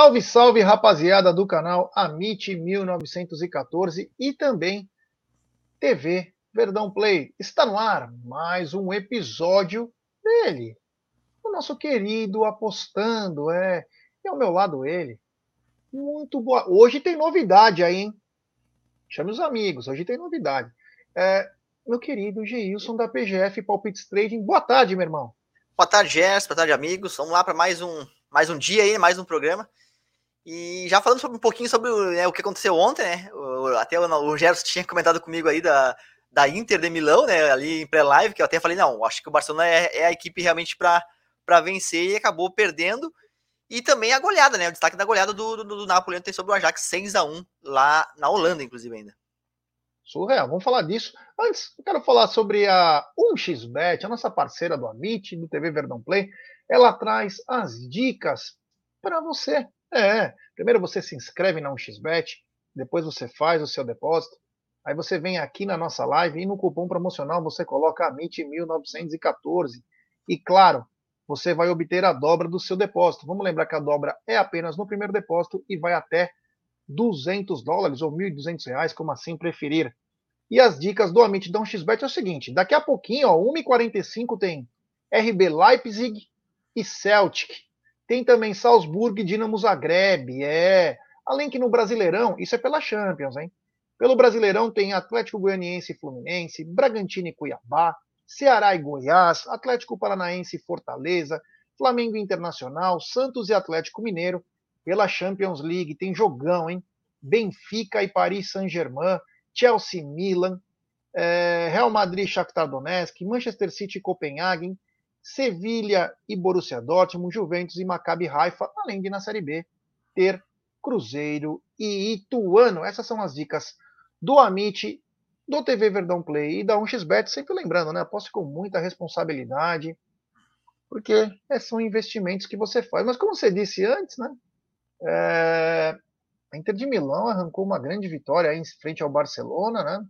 Salve, salve, rapaziada do canal Amit 1914 e também TV Verdão Play. Está no ar mais um episódio dele, o nosso querido apostando, é, e ao meu lado ele. Muito boa. Hoje tem novidade aí, hein? Chame os amigos, hoje tem novidade. É, meu querido Geilson da PGF Palpites Trading. Boa tarde, meu irmão. Boa tarde, Gerson. Boa tarde, amigos. Vamos lá para mais um, mais um dia aí, mais um programa. E já falando sobre, um pouquinho sobre né, o que aconteceu ontem, né? Até o, o Gerson tinha comentado comigo aí da, da Inter de Milão, né? Ali em pré-live, que eu até falei, não, acho que o Barcelona é, é a equipe realmente para vencer e acabou perdendo. E também a goleada, né? O destaque da goleada do, do, do Napoli ontem sobre o Ajax 6 a 1 lá na Holanda, inclusive, ainda. Surreal, vamos falar disso. Antes, eu quero falar sobre a 1xBet, a nossa parceira do Amit, do TV Verdão Play. Ela traz as dicas para você. É, primeiro você se inscreve na 1xBet, depois você faz o seu depósito. Aí você vem aqui na nossa live e no cupom promocional você coloca AMIT1914. E claro, você vai obter a dobra do seu depósito. Vamos lembrar que a dobra é apenas no primeiro depósito e vai até 200 dólares ou 1.200 reais, como assim preferir. E as dicas do Amit Dão XBet é o seguinte: daqui a pouquinho, ó, 1h45 tem RB Leipzig e Celtic. Tem também Salzburg e Dinamo Zagreb. É. Além que no Brasileirão, isso é pela Champions, hein? Pelo Brasileirão tem Atlético Goianiense e Fluminense, Bragantino e Cuiabá, Ceará e Goiás, Atlético Paranaense e Fortaleza, Flamengo Internacional, Santos e Atlético Mineiro. Pela Champions League tem jogão, hein? Benfica e Paris Saint-Germain, Chelsea, Milan, é, Real Madrid, Shakhtar Donetsk, Manchester City e Copenhagen, Sevilha e Borussia Dortmund, Juventus e Maccabi Haifa, além de na Série B ter Cruzeiro e Ituano. Essas são as dicas do Amit, do TV Verdão Play e da 1xBet, sempre lembrando, né? Aposte com muita responsabilidade, porque é, são investimentos que você faz. Mas como você disse antes, né? É, a Inter de Milão arrancou uma grande vitória em frente ao Barcelona, né?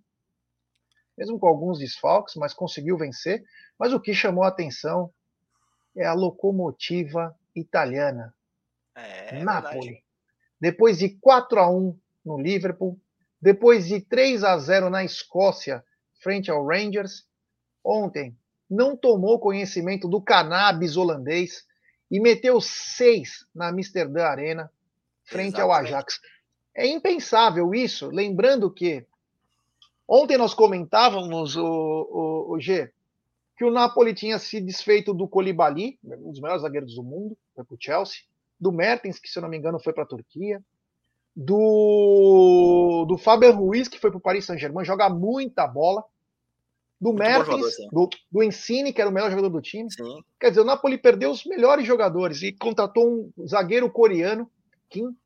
Mesmo com alguns desfalques, mas conseguiu vencer. Mas o que chamou a atenção é a locomotiva italiana. É, é Napoli. Verdade. Depois de 4 a 1 no Liverpool, depois de 3 a 0 na Escócia, frente ao Rangers, ontem não tomou conhecimento do cannabis holandês e meteu 6 na Amsterdã Arena frente Exatamente. ao Ajax. É impensável isso, lembrando que ontem nós comentávamos, o, o, o G, que o Napoli tinha se desfeito do Colibali, um dos melhores zagueiros do mundo, foi para o Chelsea, do Mertens, que se eu não me engano foi para a Turquia, do, do Faber Ruiz, que foi para o Paris Saint-Germain, joga muita bola, do Muito Mertens, do, do Ensine, que era o melhor jogador do time. Sim. Quer dizer, o Napoli perdeu os melhores jogadores e contratou um zagueiro coreano Kim,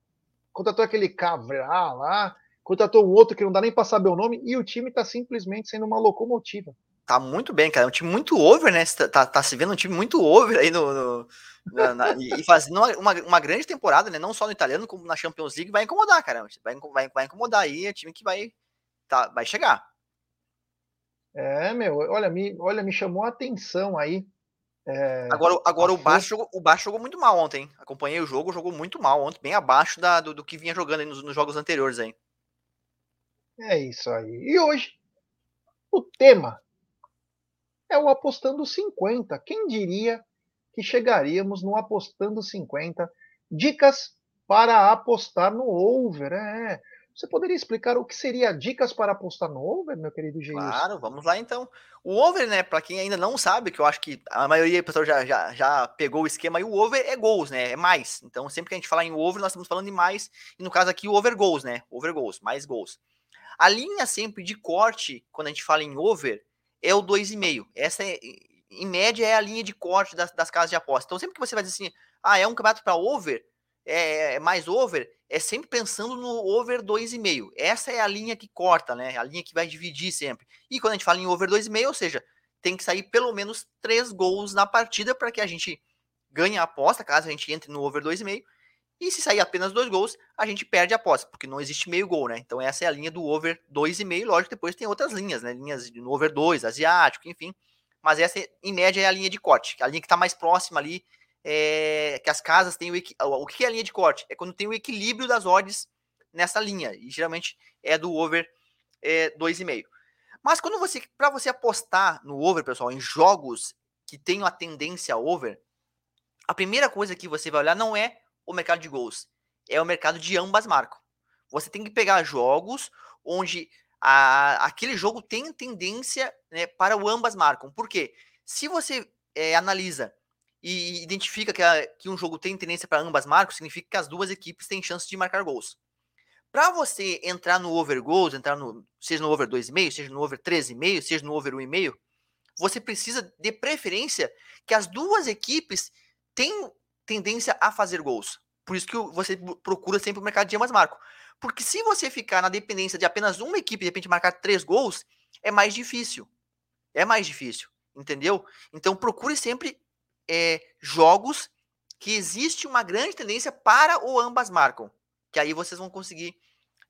contratou aquele Cavra lá, contratou um outro que não dá nem para saber o nome, e o time está simplesmente sendo uma locomotiva. Tá muito bem, cara. É um time muito over, né? Tá, tá, tá se vendo um time muito over aí no. no na, na, e fazendo uma, uma, grande temporada, né? Não só no italiano, como na Champions League, vai incomodar, cara. Vai, vai, vai incomodar aí, é time que vai, tá, vai chegar. É, meu, olha, me, olha, me chamou a atenção aí é, agora agora o Baixo, jogou, o Baixo jogou muito mal ontem. Acompanhei o jogo, jogou muito mal ontem, bem abaixo da, do, do que vinha jogando nos, nos, jogos anteriores aí. É isso aí. E hoje, o tema é o Apostando 50. Quem diria que chegaríamos no Apostando 50? Dicas para apostar no over. É, você poderia explicar o que seria dicas para apostar no over, meu querido Geilson? Claro, vamos lá então. O over, né, para quem ainda não sabe, que eu acho que a maioria do pessoal já, já, já pegou o esquema, e o over é gols, né, é mais. Então, sempre que a gente falar em over, nós estamos falando de mais, e no caso aqui, o over goals, né, over goals, mais gols. A linha sempre de corte, quando a gente fala em over, é o 2,5. Essa, é, em média, é a linha de corte das, das casas de aposta. Então, sempre que você vai dizer assim, ah, é um campeonato para over, é, é, mais over, é sempre pensando no over 2,5. Essa é a linha que corta, né? A linha que vai dividir sempre. E quando a gente fala em over 2,5, ou seja, tem que sair pelo menos 3 gols na partida para que a gente ganhe a aposta, caso a gente entre no over 2,5. E se sair apenas dois gols, a gente perde a aposta, porque não existe meio gol, né? Então essa é a linha do over 2,5. Lógico, depois tem outras linhas, né? Linhas no over 2, asiático, enfim. Mas essa, em média, é a linha de corte, a linha que está mais próxima ali é, que as casas têm o, o que é a linha de corte? É quando tem o equilíbrio das odds nessa linha, e geralmente é do over é, 2,5. Mas quando você, para você apostar no over, pessoal, em jogos que tenham a tendência over, a primeira coisa que você vai olhar não é o mercado de gols, é o mercado de ambas marcas. Você tem que pegar jogos onde a, aquele jogo tem tendência né, para o ambas marcam. Por quê? Se você é, analisa e identifica que, a, que, um jogo tem tendência para ambas marcas, significa que as duas equipes têm chance de marcar gols. Para você entrar no over goals, entrar no, seja no over 2,5, seja no over 13,5, seja no over 1,5, você precisa de preferência que as duas equipes tenham tendência a fazer gols. Por isso que você procura sempre o mercado de ambas marcas. Porque se você ficar na dependência de apenas uma equipe de repente marcar três gols, é mais difícil. É mais difícil, entendeu? Então procure sempre é, jogos que existe uma grande tendência para o ambas marcam. Que aí vocês vão conseguir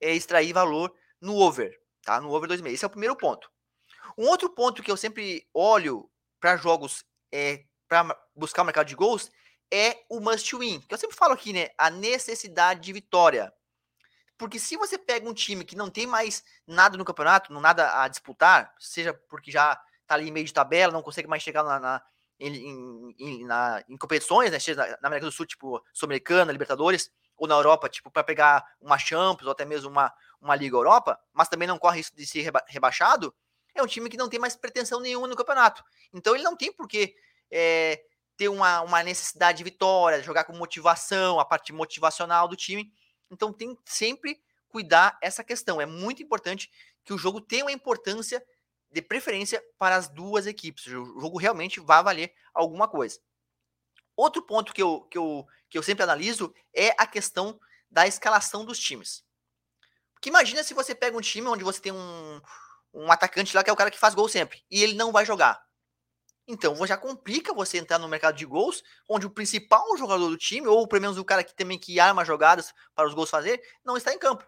é, extrair valor no over, tá? No over 2,5. Esse é o primeiro ponto. Um outro ponto que eu sempre olho para jogos é, para buscar o mercado de gols é o must win. Que eu sempre falo aqui, né? A necessidade de vitória. Porque se você pega um time que não tem mais nada no campeonato, não nada a disputar, seja porque já tá ali meio de tabela, não consegue mais chegar na, na em, em, na, em competições, né? Seja na América do Sul, tipo Sul-Americana, Libertadores, ou na Europa, tipo, para pegar uma Champions ou até mesmo uma, uma Liga Europa, mas também não corre risco de ser reba rebaixado, é um time que não tem mais pretensão nenhuma no campeonato. Então ele não tem por que é, ter uma, uma necessidade de vitória, jogar com motivação, a parte motivacional do time. Então tem sempre cuidar essa questão. É muito importante que o jogo tenha uma importância de preferência para as duas equipes. O jogo realmente vai valer alguma coisa. Outro ponto que eu, que eu, que eu sempre analiso é a questão da escalação dos times. Porque imagina se você pega um time onde você tem um, um atacante lá que é o cara que faz gol sempre e ele não vai jogar. Então já complica você entrar no mercado de gols, onde o principal jogador do time, ou pelo menos o cara que também que arma jogadas para os gols fazer, não está em campo.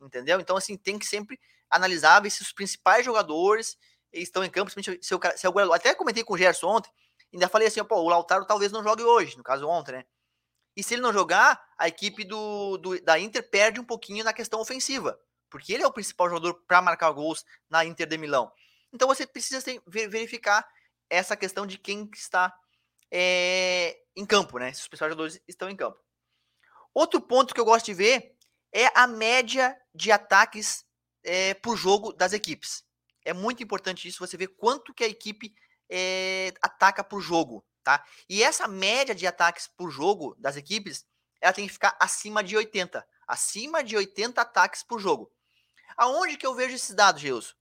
Entendeu? Então, assim, tem que sempre analisar se os principais jogadores estão em campo, se, o se o Até comentei com o Gerson ontem, ainda falei assim, pô, o Lautaro talvez não jogue hoje, no caso ontem, né? E se ele não jogar, a equipe do, do da Inter perde um pouquinho na questão ofensiva, porque ele é o principal jogador para marcar gols na Inter de Milão. Então você precisa verificar essa questão de quem está é, em campo, né? Se os principais jogadores estão em campo. Outro ponto que eu gosto de ver é a média de ataques é, por jogo das equipes. É muito importante isso, você ver quanto que a equipe é, ataca por jogo, tá? E essa média de ataques por jogo das equipes, ela tem que ficar acima de 80. Acima de 80 ataques por jogo. Aonde que eu vejo esses dados, Gilson?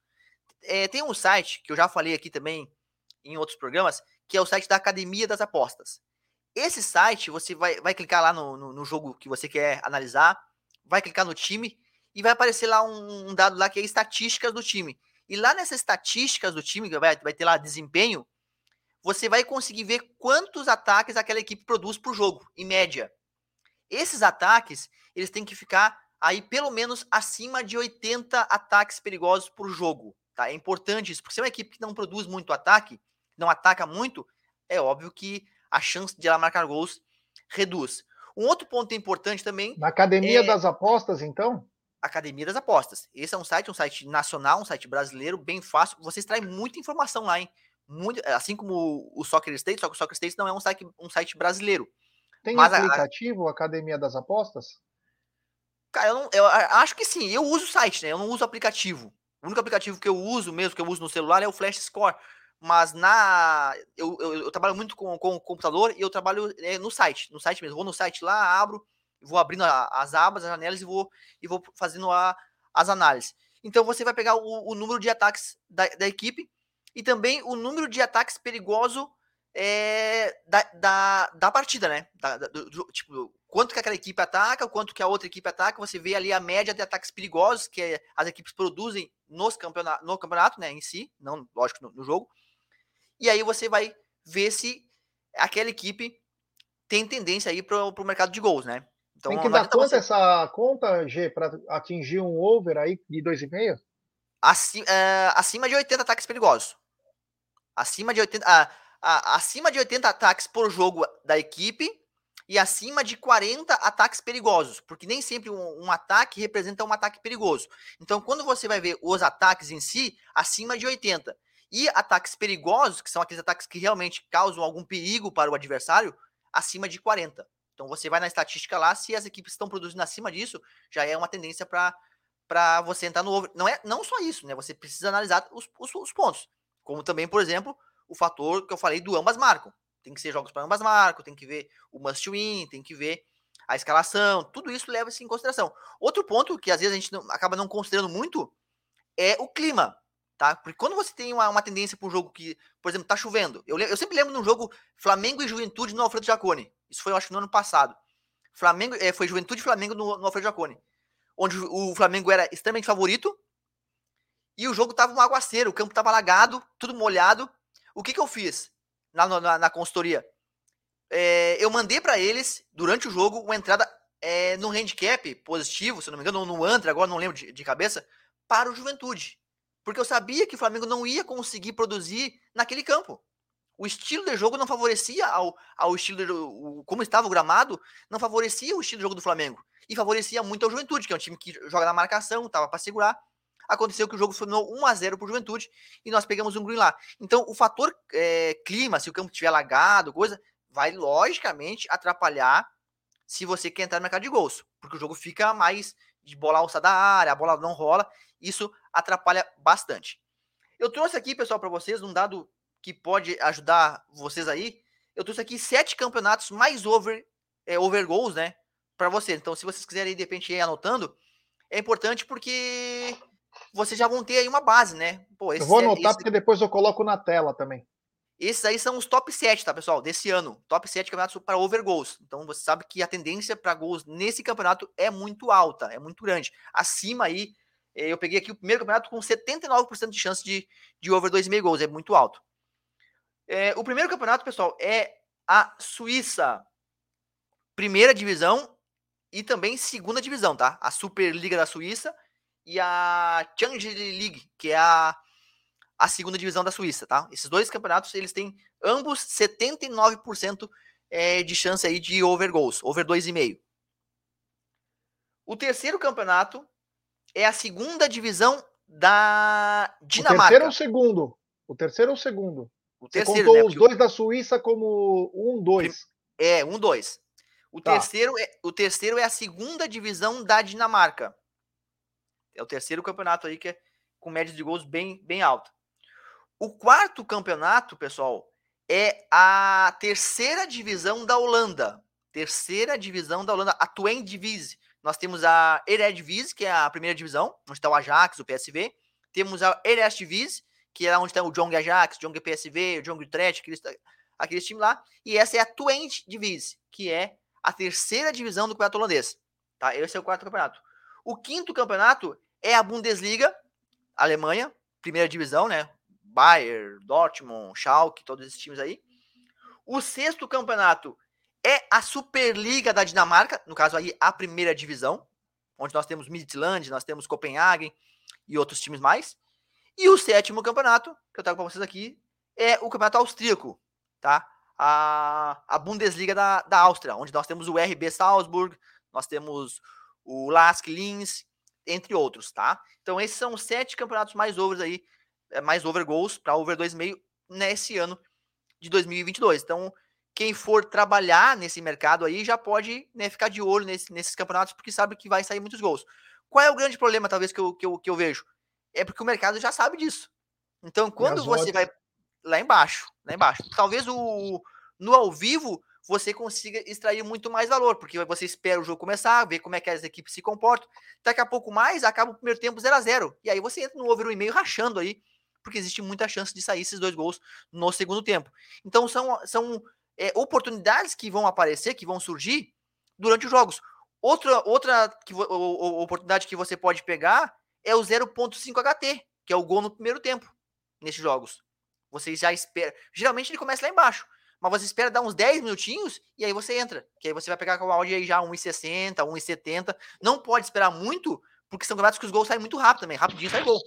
É, tem um site que eu já falei aqui também em outros programas, que é o site da Academia das Apostas. Esse site, você vai, vai clicar lá no, no, no jogo que você quer analisar, vai clicar no time e vai aparecer lá um, um, dado lá que é estatísticas do time. E lá nessas estatísticas do time, vai, vai ter lá desempenho, você vai conseguir ver quantos ataques aquela equipe produz por jogo, em média. Esses ataques, eles têm que ficar aí pelo menos acima de 80 ataques perigosos por jogo. Tá? É importante isso, porque se é uma equipe que não produz muito ataque, não ataca muito, é óbvio que a chance de ela marcar gols reduz. Um outro ponto importante também. Na Academia é... das Apostas, então? Academia das Apostas. Esse é um site, um site nacional, um site brasileiro, bem fácil. Você extrai muita informação lá, hein? Muito, assim como o Soccer State, só que o Soccer State não é um site, um site brasileiro. Tem Mas aplicativo, a... Academia das Apostas? Cara, eu, não, eu acho que sim. Eu uso o site, né? Eu não uso aplicativo. O único aplicativo que eu uso mesmo, que eu uso no celular, é o Flash Score mas na eu, eu, eu, trabalho muito com, com o computador e eu trabalho é, no site, no site mesmo. Vou no site lá, abro, vou abrindo a, as abas, as janelas e vou, e vou fazendo a, as análises. Então você vai pegar o, o número de ataques da, da, equipe e também o número de ataques perigoso é, da, da, da, partida, né? Da, do, do, tipo, quanto que aquela equipe ataca, quanto que a outra equipe ataca, você vê ali a média de ataques perigosos que as equipes produzem nos campeonato, no campeonato, né, em si, não, lógico, no, no jogo, e aí você vai ver se aquela equipe tem tendência aí para o mercado de gols, né? Então, tem que dar quanto você... essa conta, G, para atingir um over aí de 2,5? Acima, é, acima de 80 ataques perigosos. Acima de 80. Ah, a, acima de 80 ataques por jogo da equipe e acima de 40 ataques perigosos, porque nem sempre um, um, ataque representa um ataque perigoso. Então, quando você vai ver os ataques em si, acima de 80 e ataques perigosos, que são aqueles ataques que realmente causam algum perigo para o adversário, acima de 40. Então, você vai na estatística lá, se as equipes estão produzindo acima disso, já é uma tendência para você entrar no over. Não é não só isso, né? Você precisa analisar os, os, os pontos, como também, por exemplo, o fator que eu falei do ambas marcam. Tem que ser jogos para ambas marcas, tem que ver o must win, tem que ver a escalação, tudo isso leva-se em consideração. Outro ponto que às vezes a gente não, acaba não considerando muito é o clima, tá? Porque quando você tem uma, uma tendência para um jogo que, por exemplo, tá chovendo, eu, eu sempre lembro de um jogo Flamengo e Juventude no Alfredo Jacone. Isso foi, eu acho, no ano passado. Flamengo, é, foi Juventude e Flamengo no, no Alfredo Jacone. Onde o Flamengo era extremamente favorito e o jogo tava um aguaceiro, o campo tava alagado, tudo molhado. O que que eu fiz? na, na, na consultoria. É, eu mandei para eles, durante o jogo, uma entrada é, no handicap positivo, se não me engano, no Antra, agora não lembro de, de cabeça, para o Juventude. Porque eu sabia que o Flamengo não ia conseguir produzir naquele campo. O estilo de jogo não favorecia ao, ao estilo de jogo, como estava o gramado, não favorecia o estilo de jogo do Flamengo. E favorecia muito ao Juventude, que é um time que joga na marcação, estava para segurar aconteceu que o jogo tornou 1 a 0 para o Juventude e nós pegamos um green lá. Então, o fator é, clima, se o campo estiver alagado, coisa, vai logicamente atrapalhar se você quer entrar no mercado de gols, porque o jogo fica mais de bola alçada da área, a bola não rola, isso atrapalha bastante. Eu trouxe aqui, pessoal, para vocês um dado que pode ajudar vocês aí. Eu trouxe aqui sete campeonatos mais over, é, over goals, né, para vocês. Então, se vocês quiserem de repente ir anotando, é importante porque vocês já vão ter aí uma base, né? Pô, eu vou anotar esse... porque depois eu coloco na tela também. Esses aí são os top 7, tá, pessoal? Desse ano. Top 7 campeonatos para over goals. Então você sabe que a tendência para gols nesse campeonato é muito alta, é muito grande. Acima aí, eu peguei aqui o primeiro campeonato com 79% de chance de, de over 2,5 gols, é muito alto. É, o primeiro campeonato, pessoal, é a Suíça. Primeira divisão e também segunda divisão, tá? A Superliga da Suíça e a Challenge League, que é a, a segunda divisão da Suíça, tá? Esses dois campeonatos, eles têm ambos 79% é, de chance aí de over goals, over 2,5. O terceiro campeonato é a segunda divisão da Dinamarca. O terceiro ou o segundo? O terceiro ou o segundo? O terceiro, Você contou né, os dois da Suíça como um, dois. É, um, dois. O, tá. terceiro é, o terceiro é a segunda divisão da Dinamarca. É o terceiro campeonato aí que é com média de gols bem, bem alta. O quarto campeonato, pessoal, é a terceira divisão da Holanda. Terceira divisão da Holanda, a Twente Divise. Nós temos a Eredivisie, que é a primeira divisão, onde está o Ajax, o PSV. Temos a Eredivisie, que é onde está o Jong Ajax, Jong PSV, o Jong Utrecht, aqueles, aqueles times lá. E essa é a Twente Divise, que é a terceira divisão do campeonato holandês. Tá? Esse é o quarto campeonato. O quinto campeonato é a Bundesliga, Alemanha, primeira divisão, né? Bayern, Dortmund, Schalke, todos esses times aí. O sexto campeonato é a Superliga da Dinamarca, no caso aí a primeira divisão, onde nós temos Midtjylland, nós temos Copenhagen e outros times mais. E o sétimo campeonato, que eu trago para vocês aqui, é o campeonato austríaco, tá? A, a Bundesliga da, da Áustria, onde nós temos o RB Salzburg, nós temos o Lask Linz, entre outros, tá? Então esses são os sete campeonatos mais overs aí, é, mais over goals para over 2,5 nesse ano de 2022. Então quem for trabalhar nesse mercado aí já pode né, ficar de olho nesse, nesses campeonatos porque sabe que vai sair muitos gols. Qual é o grande problema talvez que eu, que eu, que eu vejo? É porque o mercado já sabe disso. Então quando você vai lá embaixo, lá embaixo, talvez o no ao vivo você consiga extrair muito mais valor, porque você espera o jogo começar, ver como é que as equipes se comportam. Daqui a pouco mais, acaba o primeiro tempo 0 a 0 E aí você entra no over 1,5 rachando aí, porque existe muita chance de sair esses dois gols no segundo tempo. Então são, são é, oportunidades que vão aparecer, que vão surgir durante os jogos. Outra, outra que, oportunidade que você pode pegar é o 0.5 HT, que é o gol no primeiro tempo nesses jogos. Você já espera. Geralmente ele começa lá embaixo mas você espera dar uns 10 minutinhos e aí você entra. Que aí você vai pegar com o áudio aí já 1,60, 1,70. Não pode esperar muito, porque são campeonatos que os gols saem muito rápido também. Rapidinho sai gol.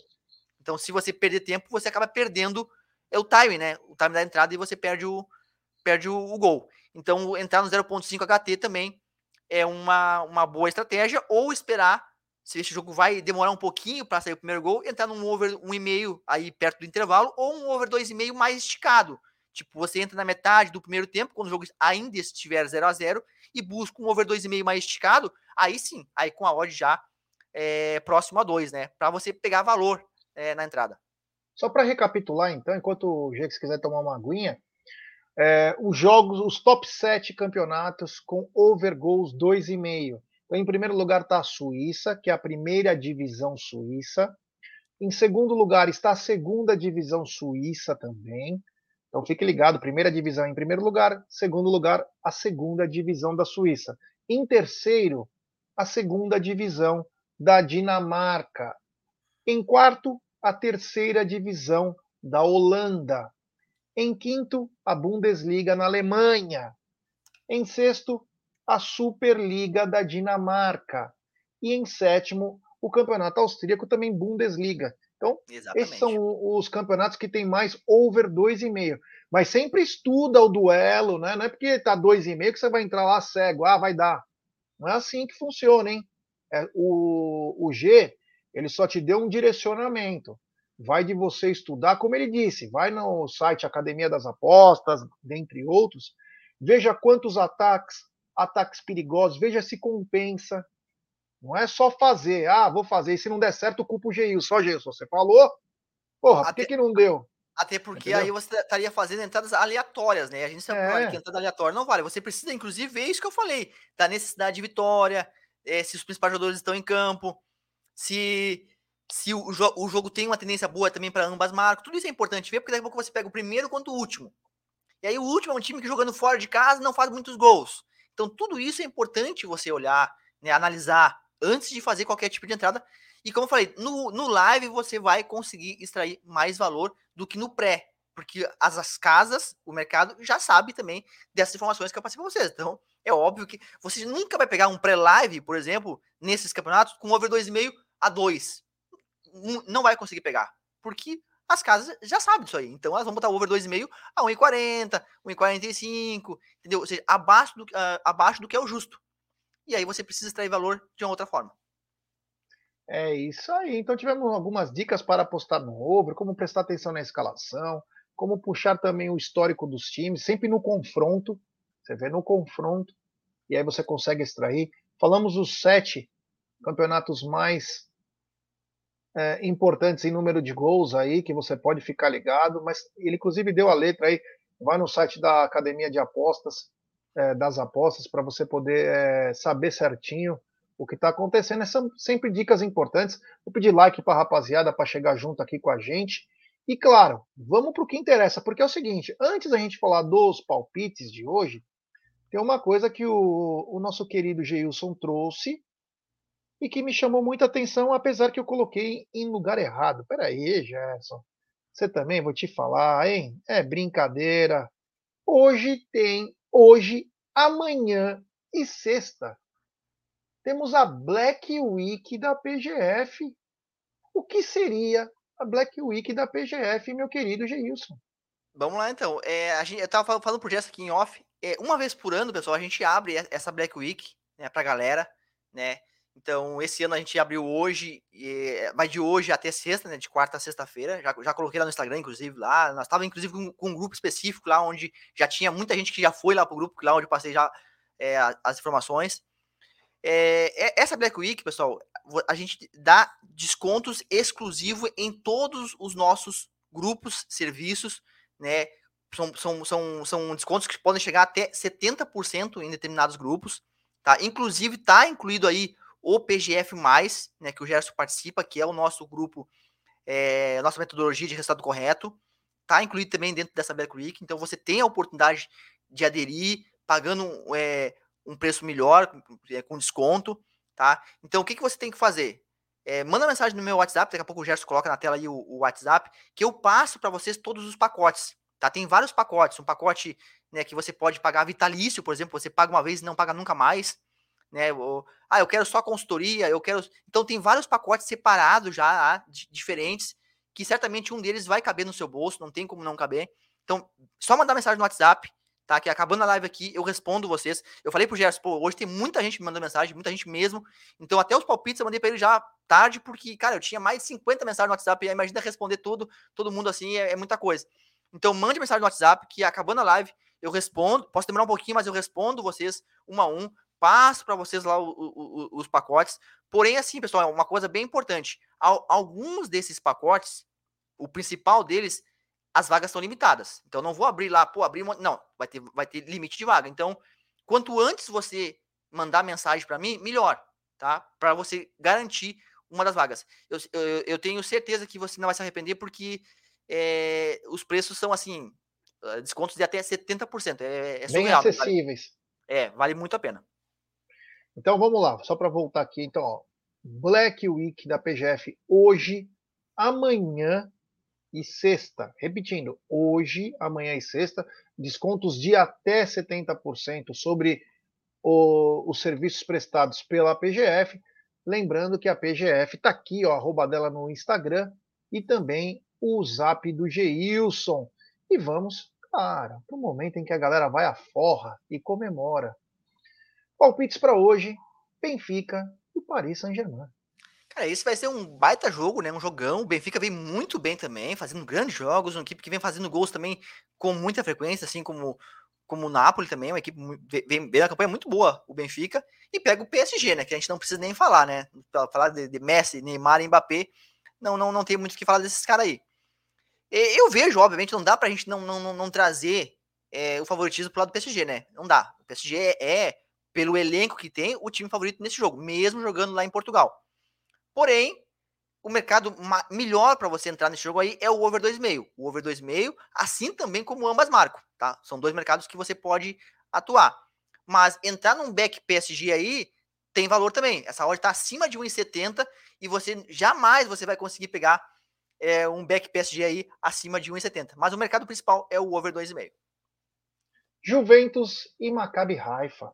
Então, se você perder tempo, você acaba perdendo é o time, né? O time da entrada e você perde o, perde o, o gol. Então, entrar no 0.5 HT também é uma, uma boa estratégia, ou esperar, se esse jogo vai demorar um pouquinho para sair o primeiro gol, entrar num over 1,5 aí perto do intervalo, ou um over 2,5 mais esticado. Tipo, você entra na metade do primeiro tempo, quando o jogo ainda estiver 0 a 0 e busca um over 2,5 mais esticado, aí sim, aí com a odd já é, próximo a 2, né? Para você pegar valor é, na entrada. Só para recapitular, então, enquanto o Jex quiser tomar uma aguinha, é, os jogos, os top 7 campeonatos com over goals 2,5. Então, em primeiro lugar está a Suíça, que é a primeira divisão suíça. Em segundo lugar está a segunda divisão suíça também. Então fique ligado, primeira divisão em primeiro lugar, segundo lugar, a segunda divisão da Suíça. Em terceiro, a segunda divisão da Dinamarca. Em quarto, a terceira divisão da Holanda. Em quinto, a Bundesliga na Alemanha. Em sexto, a Superliga da Dinamarca. E em sétimo, o Campeonato Austríaco, também Bundesliga. Então, Exatamente. esses são os campeonatos que tem mais over 2,5. Mas sempre estuda o duelo, né? Não é porque tá 2,5 que você vai entrar lá cego, ah, vai dar. Não é assim que funciona, hein? É, o, o G, ele só te deu um direcionamento. Vai de você estudar, como ele disse, vai no site Academia das Apostas, dentre outros, veja quantos ataques, ataques perigosos, veja se compensa, não é só fazer, ah, vou fazer, e se não der certo, culpa o Geilson. Só Geilson, você falou? Porra, por que, que não deu? Até porque Entendeu? aí você estaria fazendo entradas aleatórias, né? A gente sabe é. que entrada aleatória não vale. Você precisa, inclusive, ver isso que eu falei, da necessidade de vitória, é, se os principais jogadores estão em campo, se, se o, jo o jogo tem uma tendência boa também para ambas marcas. Tudo isso é importante ver, porque daqui a pouco você pega o primeiro quanto o último. E aí o último é um time que jogando fora de casa não faz muitos gols. Então tudo isso é importante você olhar, né, analisar antes de fazer qualquer tipo de entrada. E como eu falei, no, no live você vai conseguir extrair mais valor do que no pré, porque as, as casas, o mercado já sabe também dessas informações que eu passei para vocês. Então, é óbvio que você nunca vai pegar um pré-live, por exemplo, nesses campeonatos, com over 2,5 a 2. Não vai conseguir pegar, porque as casas já sabem disso aí. Então elas vão botar over 2,5 a 1,40, 1,45, entendeu? Ou seja, abaixo do, uh, abaixo do que é o justo e aí você precisa extrair valor de uma outra forma. É isso aí. Então tivemos algumas dicas para apostar no over, como prestar atenção na escalação, como puxar também o histórico dos times, sempre no confronto. Você vê no confronto e aí você consegue extrair. Falamos os sete campeonatos mais é, importantes em número de gols aí, que você pode ficar ligado, mas ele inclusive deu a letra aí, vai no site da Academia de Apostas, é, das apostas para você poder é, saber certinho o que está acontecendo. São sempre dicas importantes. Vou pedir like para a rapaziada para chegar junto aqui com a gente. E claro, vamos para o que interessa, porque é o seguinte: antes da gente falar dos palpites de hoje, tem uma coisa que o, o nosso querido Geilson trouxe e que me chamou muita atenção, apesar que eu coloquei em lugar errado. Peraí, Gerson. Você também vou te falar, hein? É brincadeira. Hoje tem hoje, amanhã e sexta, temos a Black Week da PGF. O que seria a Black Week da PGF, meu querido Geilson? Vamos lá então. É, a gente, eu estava falando por Jess aqui em off. É, uma vez por ano, pessoal, a gente abre essa Black Week né, para a galera, né? Então, esse ano a gente abriu hoje, e, vai de hoje até sexta, né? De quarta a sexta-feira. Já, já coloquei lá no Instagram, inclusive, lá. Nós estávamos, inclusive, com, com, um grupo específico lá, onde já tinha muita gente que já foi lá pro grupo, lá onde eu passei já é, as informações. É, essa Black Week, pessoal, a gente dá descontos exclusivos em todos os nossos grupos, serviços, né? São, são, são, são descontos que podem chegar até 70% em determinados grupos, tá? Inclusive, tá incluído aí o PGF, né, que o Gerson participa, que é o nosso grupo, é, nossa metodologia de resultado correto, está incluído também dentro dessa Black Week, então você tem a oportunidade de aderir, pagando é, um preço melhor, é, com desconto, tá? Então o que, que você tem que fazer? É, manda mensagem no meu WhatsApp, daqui a pouco o Gerson coloca na tela aí o, o WhatsApp, que eu passo para vocês todos os pacotes, tá? Tem vários pacotes, um pacote né, que você pode pagar vitalício, por exemplo, você paga uma vez e não paga nunca mais, né? Ou, ah, eu quero só consultoria, eu quero. Então tem vários pacotes separados já, diferentes, que certamente um deles vai caber no seu bolso, não tem como não caber. Então, só mandar mensagem no WhatsApp, tá? Que acabando a live aqui, eu respondo vocês. Eu falei pro Gerson, pô, hoje tem muita gente me mandando mensagem, muita gente mesmo. Então, até os palpites eu mandei para ele já tarde, porque, cara, eu tinha mais de 50 mensagens no WhatsApp, e imagina responder tudo, todo mundo assim, é, é muita coisa. Então, mande mensagem no WhatsApp, que acabando a live, eu respondo. Posso demorar um pouquinho, mas eu respondo vocês um a um, passo para vocês lá o, o, o, os pacotes. Porém, assim, pessoal, é uma coisa bem importante. Alguns desses pacotes, o principal deles as vagas estão limitadas. Então não vou abrir lá, pô, abrir uma... não, vai ter vai ter limite de vaga. Então, quanto antes você mandar mensagem para mim, melhor, tá? Para você garantir uma das vagas. Eu, eu, eu, tenho certeza que você não vai se arrepender porque é, os preços são assim, ah, descontos de até 70%. É, é surreal, Bem acessíveis. Vale, é, vale muito a pena. Então vamos lá, só para voltar aqui, então, ó, Black Week da PGF hoje, amanhã e sexta. Repetindo, hoje, amanhã e sexta, descontos de até 70% sobre o, os serviços prestados pela PGF. Lembrando que a PGF está aqui, ó, arroba dela no Instagram e também o zap do Geilson. E vamos, cara, para o momento em que a galera vai à forra e comemora. Palpites para hoje: Benfica e Paris Saint-Germain. Cara, esse vai ser um baita jogo, né? Um jogão. O Benfica vem muito bem também, fazendo grandes jogos. Uma equipe que vem fazendo gols também com muita frequência, assim como, como o Napoli também. Uma equipe vem, vem na campanha muito boa, o Benfica. E pega o PSG, né? Que a gente não precisa nem falar, né? Falar de, de Messi, Neymar e Mbappé. Não, não, não tem muito o que falar desses caras aí. Eu vejo, obviamente, não dá pra gente não, não, não trazer é, o favoritismo pro lado do PSG, né? Não dá. O PSG é, é, pelo elenco que tem, o time favorito nesse jogo, mesmo jogando lá em Portugal. Porém, o mercado melhor para você entrar nesse jogo aí é o over 2,5. O over 2,5, assim também como ambas marcam, tá? São dois mercados que você pode atuar. Mas entrar num back PSG aí tem valor também. Essa odd está acima de 1,70 e você jamais você vai conseguir pegar é, um back PSG aí acima de 1,70. Mas o mercado principal é o over 2,5. Juventus e Maccabi Haifa.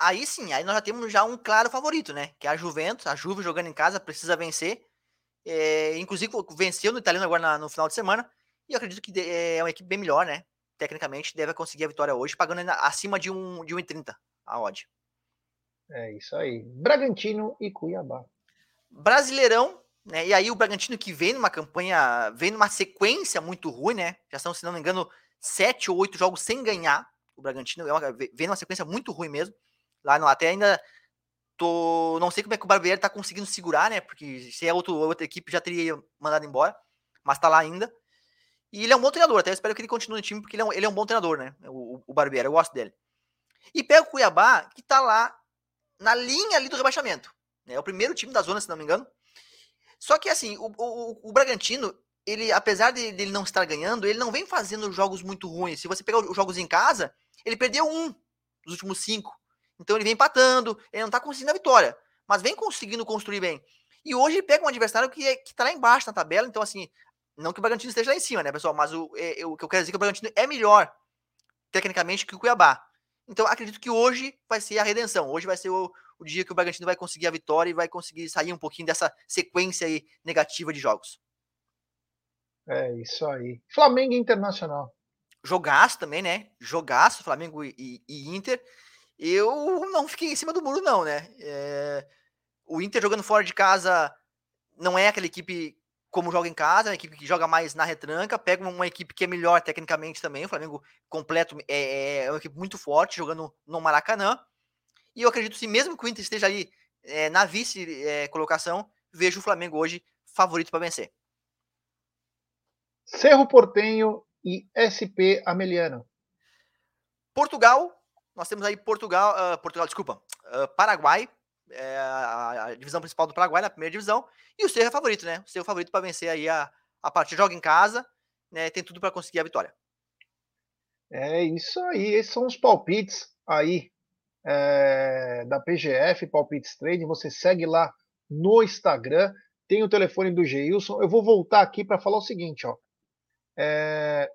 Aí sim, aí nós já temos já um claro favorito, né? Que é a Juventus, a Juve jogando em casa, precisa vencer. É, inclusive venceu no italiano agora na, no final de semana. E eu acredito que é uma equipe bem melhor, né? Tecnicamente, deve conseguir a vitória hoje, pagando acima de, um, de 1,30 a odd. É isso aí. Bragantino e Cuiabá. Brasileirão, né? E aí o Bragantino que vem numa campanha, vem numa sequência muito ruim, né? Já são, se não me engano, sete ou oito jogos sem ganhar. O Bragantino é uma, vem numa sequência muito ruim mesmo lá no até ainda tô não sei como é que o Barbieri tá conseguindo segurar, né? Porque se é outro, outra equipe já teria mandado embora, mas tá lá ainda. E ele é um bom treinador, até espero que ele continue no time porque ele é um, ele é um bom treinador, né? O, o Barbieri, eu gosto dele. E pega o Cuiabá, que tá lá na linha ali do rebaixamento. Né? É o primeiro time da zona, se não me engano. Só que assim, o, o, o Bragantino, ele, apesar de ele não estar ganhando, ele não vem fazendo jogos muito ruins. Se você pegar os jogos em casa, ele perdeu um dos últimos cinco. Então ele vem empatando, ele não está conseguindo a vitória, mas vem conseguindo construir bem. E hoje ele pega um adversário que, é, que tá lá embaixo na tabela, então assim, não que o Bragantino esteja lá em cima, né, pessoal? Mas o, é, o que eu quero dizer é que o Bragantino é melhor, tecnicamente, que o Cuiabá. Então acredito que hoje vai ser a redenção. Hoje vai ser o, o dia que o Bragantino vai conseguir a vitória e vai conseguir sair um pouquinho dessa sequência aí negativa de jogos. É isso aí. Flamengo Internacional. Jogaço também, né? Jogaço, Flamengo e, e Inter eu não fiquei em cima do muro, não, né? É... O Inter jogando fora de casa não é aquela equipe como joga em casa, é uma equipe que joga mais na retranca, pega uma equipe que é melhor tecnicamente também, o Flamengo completo é, é uma equipe muito forte, jogando no Maracanã, e eu acredito sim, mesmo que o Inter esteja ali é, na vice-colocação, é, vejo o Flamengo hoje favorito para vencer. Cerro Portenho e SP Ameliano. Portugal nós temos aí Portugal, uh, Portugal, desculpa, uh, Paraguai, é a, a, divisão principal do Paraguai, na primeira divisão, e o Cerro é favorito, né? O Cerro é favorito para vencer aí a, a partida, joga em casa, né? Tem tudo para conseguir a vitória. É isso aí, esses são os palpites aí é, da PGF, Palpites Trading. Você segue lá no Instagram, tem o telefone do Geilson. Eu vou voltar aqui para falar o seguinte, ó. É,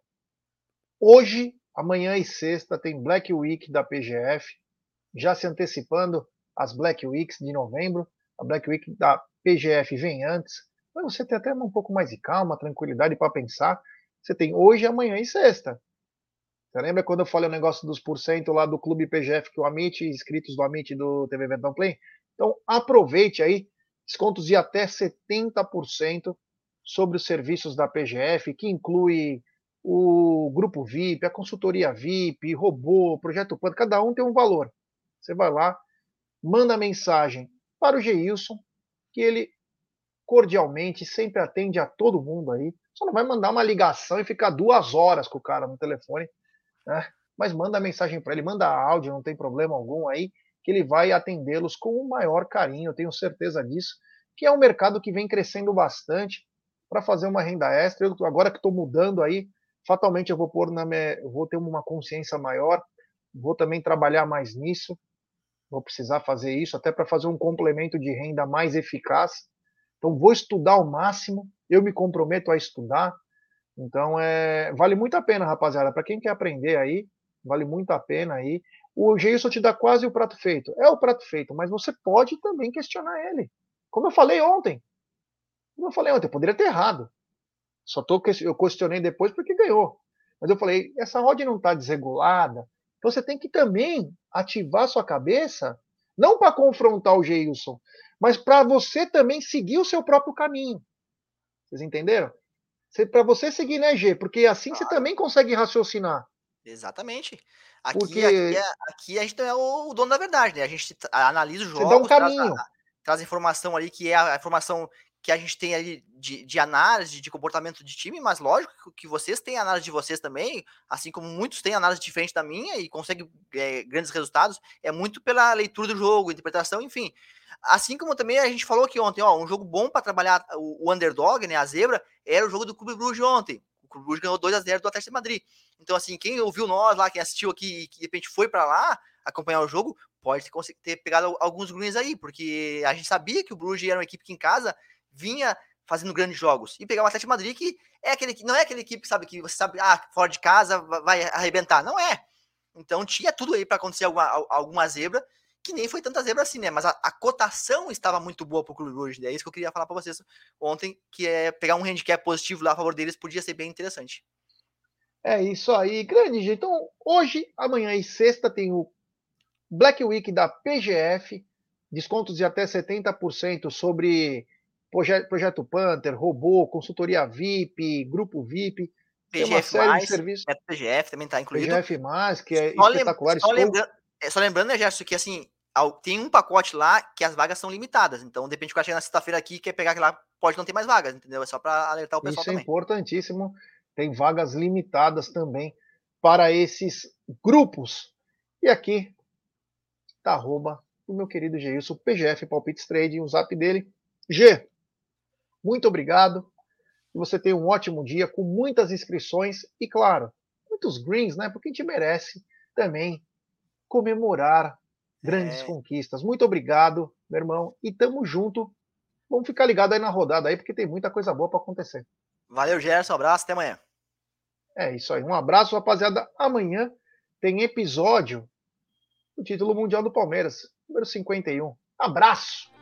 hoje Amanhã e sexta tem Black Week da PGF, já se antecipando as Black Weeks de novembro. A Black Week da PGF vem antes. Mas você tem até um pouco mais de calma, tranquilidade para pensar. Você tem hoje, amanhã e sexta. Você lembra quando eu falei o negócio dos porcento lá do Clube PGF que o Amit, inscritos do Amit do TV Verdão Play? Então aproveite aí, descontos de até 70% sobre os serviços da PGF, que inclui o grupo VIP, a consultoria VIP, robô, projeto Panda, cada um tem um valor. Você vai lá, manda mensagem para o Geilson, que ele cordialmente sempre atende a todo mundo aí. Só não vai mandar uma ligação e ficar duas horas com o cara no telefone, né? Mas manda mensagem para ele, manda áudio, não tem problema algum aí, que ele vai atendê-los com o maior carinho, eu tenho certeza disso, que é um mercado que vem crescendo bastante para fazer uma renda extra. Eu, agora que estou mudando aí, fatalmente eu vou pôr na minha, vou ter uma consciência maior, vou também trabalhar mais nisso, vou precisar fazer isso até para fazer um complemento de renda mais eficaz. Então vou estudar ao máximo, eu me comprometo a estudar. Então é, vale muito a pena, rapaziada, para quem quer aprender aí, vale muito a pena aí. O Geilson te dá quase o prato feito. É o prato feito, mas você pode também questionar ele. Como eu falei ontem. Como eu falei ontem, eu poderia ter errado. Só tô, eu questionei depois porque ganhou. Mas eu falei, essa odd não está desregulada. Então você tem que também ativar sua cabeça, não para confrontar o Geilson, mas para você também seguir o seu próprio caminho. Vocês entenderam? Para você seguir, né, G? Porque assim claro. você também consegue raciocinar. Exatamente. Aqui, Porque... aqui, é, aqui, a gente é o dono da verdade, né? A gente analisa o jogo, você dá um caminho. Traz, traz informação ali que é a informação que a gente tem ali de, de, análise de comportamento de time, mas lógico que vocês têm análise de vocês também, assim como muitos têm análise diferente da minha e conseguem é, grandes resultados, é muito pela leitura do jogo, interpretação, enfim. Assim como também a gente falou aqui ontem, ó, um jogo bom para trabalhar o, o, underdog, né, a zebra, era o jogo do Clube Bruges ontem. O Clube Bruges ganhou 2 a 0 do Atlético de Madrid. Então, assim, quem ouviu nós lá, quem assistiu aqui e que de repente foi para lá acompanhar o jogo, pode ter, ter pegado alguns greens aí, porque a gente sabia que o Bruges era uma equipe que em casa vinha fazendo grandes jogos. E pegar o Atlético Madrid, que é aquele não é aquele equipe, sabe, que você sabe, ah, fora de casa vai arrebentar. Não é. Então tinha tudo aí para acontecer alguma, alguma zebra, que nem foi tanta zebra assim, né? Mas a, a cotação estava muito boa para o clube hoje. É isso que eu queria falar para vocês ontem, que é pegar um handicap positivo lá a favor deles podia ser bem interessante. É isso aí, grande. Então, hoje, amanhã e sexta tem o Black Week da PGF, descontos de até 70% sobre Projeto Panther, Robô, Consultoria VIP, Grupo VIP. PGF mais, serviços. É PGF também está incluído. PGF mais, que é só espetacular. Só, lembrando, é, só lembrando, né, Gerson, que assim, tem um pacote lá que as vagas são limitadas. Então, de repente, o cara chega na sexta-feira aqui quer pegar lá, pode não ter mais vagas, entendeu? É só para alertar o pessoal Isso é também. é importantíssimo. Tem vagas limitadas também para esses grupos. E aqui tá arroba o meu querido Geilson, PGF Palpites Trade, o zap dele. G, muito obrigado. Que você tenha um ótimo dia com muitas inscrições e, claro, muitos greens, né? Porque a gente merece também comemorar grandes é. conquistas. Muito obrigado, meu irmão, e tamo junto. Vamos ficar ligado aí na rodada aí, porque tem muita coisa boa para acontecer. Valeu, Gerson. Abraço, até amanhã. É isso aí. Um abraço, rapaziada. Amanhã tem episódio do título mundial do Palmeiras, número 51. Abraço!